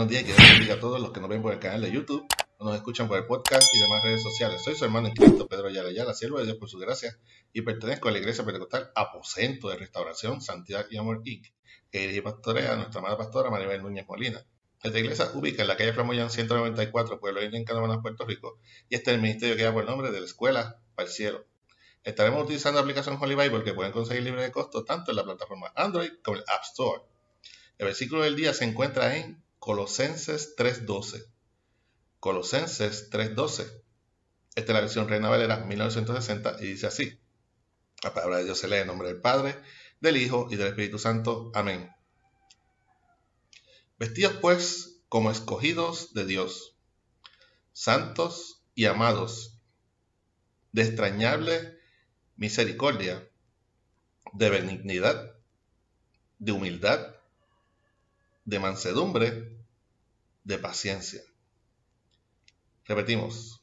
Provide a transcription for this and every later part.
Buenos días, que Dios bendiga a todos los que nos ven por el canal de YouTube, nos escuchan por el podcast y demás redes sociales. Soy su hermano en Cristo, Pedro Ayala Ayala, siervo de Dios por su gracia, y pertenezco a la Iglesia Pentecostal Aposento de Restauración, Santidad y Amor Inc., que dirige pastorea a nuestra amada pastora Maribel Núñez Molina. Esta iglesia ubica en la calle Flamoyán 194, Pueblo Indio en Canamanas, Puerto Rico, y este es el ministerio que da por nombre de la Escuela para el Cielo. Estaremos utilizando la aplicación Holy Bible que pueden conseguir libre de costo tanto en la plataforma Android como en el App Store. El versículo del día se encuentra en Colosenses 3.12. Colosenses 3.12. Esta es la versión Reina Valera 1960 y dice así. La palabra de Dios se lee en nombre del Padre, del Hijo y del Espíritu Santo. Amén. Vestidos pues como escogidos de Dios, santos y amados, de extrañable misericordia, de benignidad, de humildad, de mansedumbre, de paciencia. Repetimos,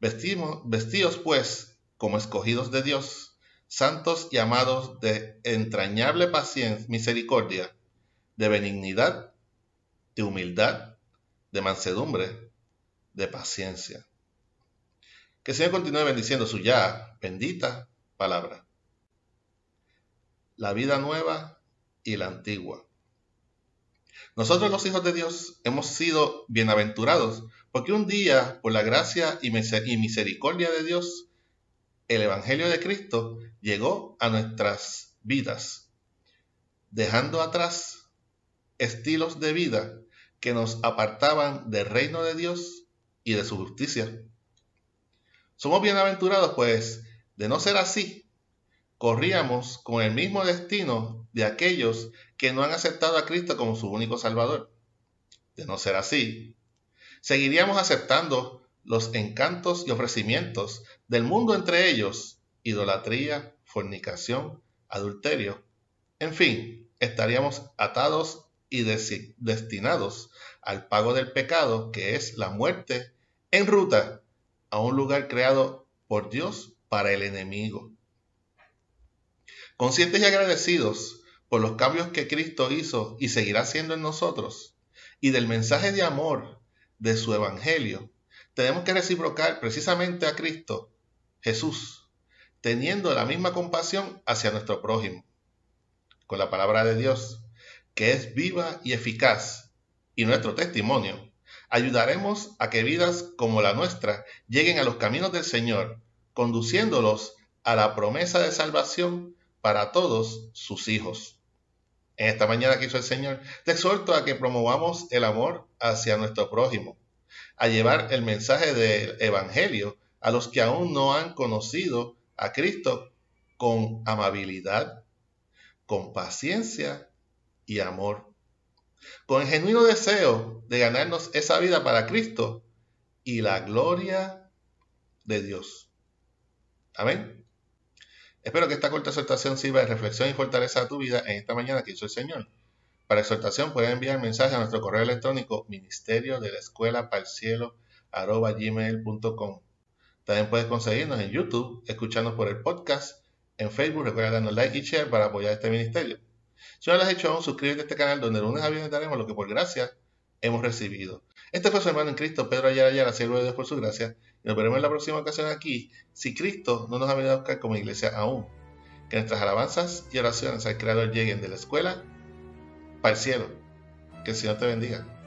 vestimos, vestidos pues como escogidos de Dios, santos y amados de entrañable paciencia, misericordia, de benignidad, de humildad, de mansedumbre, de paciencia. Que el Señor continúe bendiciendo su ya bendita palabra. La vida nueva y la antigua. Nosotros los hijos de Dios hemos sido bienaventurados porque un día, por la gracia y misericordia de Dios, el Evangelio de Cristo llegó a nuestras vidas, dejando atrás estilos de vida que nos apartaban del reino de Dios y de su justicia. Somos bienaventurados, pues, de no ser así, corríamos con el mismo destino de aquellos que no han aceptado a Cristo como su único Salvador. De no ser así, seguiríamos aceptando los encantos y ofrecimientos del mundo entre ellos, idolatría, fornicación, adulterio. En fin, estaríamos atados y destinados al pago del pecado, que es la muerte, en ruta a un lugar creado por Dios para el enemigo. Conscientes y agradecidos por los cambios que Cristo hizo y seguirá haciendo en nosotros, y del mensaje de amor de su Evangelio, tenemos que reciprocar precisamente a Cristo, Jesús, teniendo la misma compasión hacia nuestro prójimo. Con la palabra de Dios, que es viva y eficaz, y nuestro testimonio, ayudaremos a que vidas como la nuestra lleguen a los caminos del Señor, conduciéndolos a la promesa de salvación para todos sus hijos. En esta mañana que hizo el Señor, te exhorto a que promovamos el amor hacia nuestro prójimo, a llevar el mensaje del Evangelio a los que aún no han conocido a Cristo con amabilidad, con paciencia y amor, con el genuino deseo de ganarnos esa vida para Cristo y la gloria de Dios. Amén. Espero que esta corta exhortación sirva de reflexión y fortaleza a tu vida en esta mañana que hizo el Señor. Para exhortación pueden enviar mensaje a nuestro correo electrónico ministerio de la escuela. También puedes conseguirnos en YouTube, escuchándonos por el podcast. En Facebook, recuerda darnos like y share para apoyar este ministerio. Si no lo has hecho aún, suscríbete a este canal donde el lunes a viernes daremos lo que por gracia hemos recibido. Este fue su hermano en Cristo, Pedro Ayala Ayala, siervo de Dios por su gracia. Y nos veremos en la próxima ocasión aquí, si Cristo no nos ha venido a buscar como iglesia aún. Que nuestras alabanzas y oraciones al Creador lleguen de la escuela para el cielo. Que el Señor te bendiga.